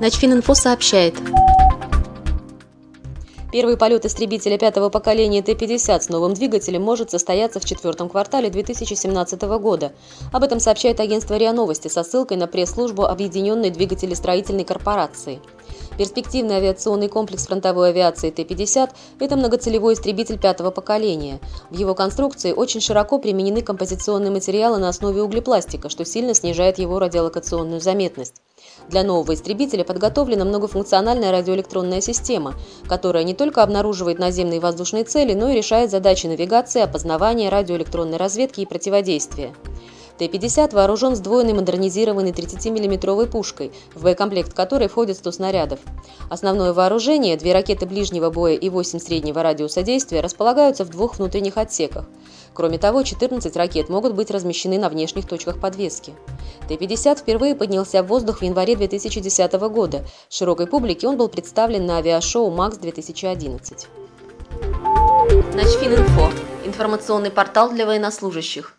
Начфининфо сообщает. Первый полет истребителя пятого поколения Т-50 с новым двигателем может состояться в четвертом квартале 2017 года. Об этом сообщает агентство РИА Новости со ссылкой на пресс-службу Объединенной двигателестроительной корпорации. Перспективный авиационный комплекс фронтовой авиации Т-50 – это многоцелевой истребитель пятого поколения. В его конструкции очень широко применены композиционные материалы на основе углепластика, что сильно снижает его радиолокационную заметность. Для нового истребителя подготовлена многофункциональная радиоэлектронная система, которая не только обнаруживает наземные воздушные цели, но и решает задачи навигации, опознавания, радиоэлектронной разведки и противодействия. Т-50 вооружен сдвоенной модернизированной 30 миллиметровой пушкой, в боекомплект которой входит 100 снарядов. Основное вооружение, две ракеты ближнего боя и 8 среднего радиуса действия, располагаются в двух внутренних отсеках. Кроме того, 14 ракет могут быть размещены на внешних точках подвески. Т-50 впервые поднялся в воздух в январе 2010 года. Широкой публике он был представлен на авиашоу «МАКС-2011». Начфининфо. Информационный портал для военнослужащих.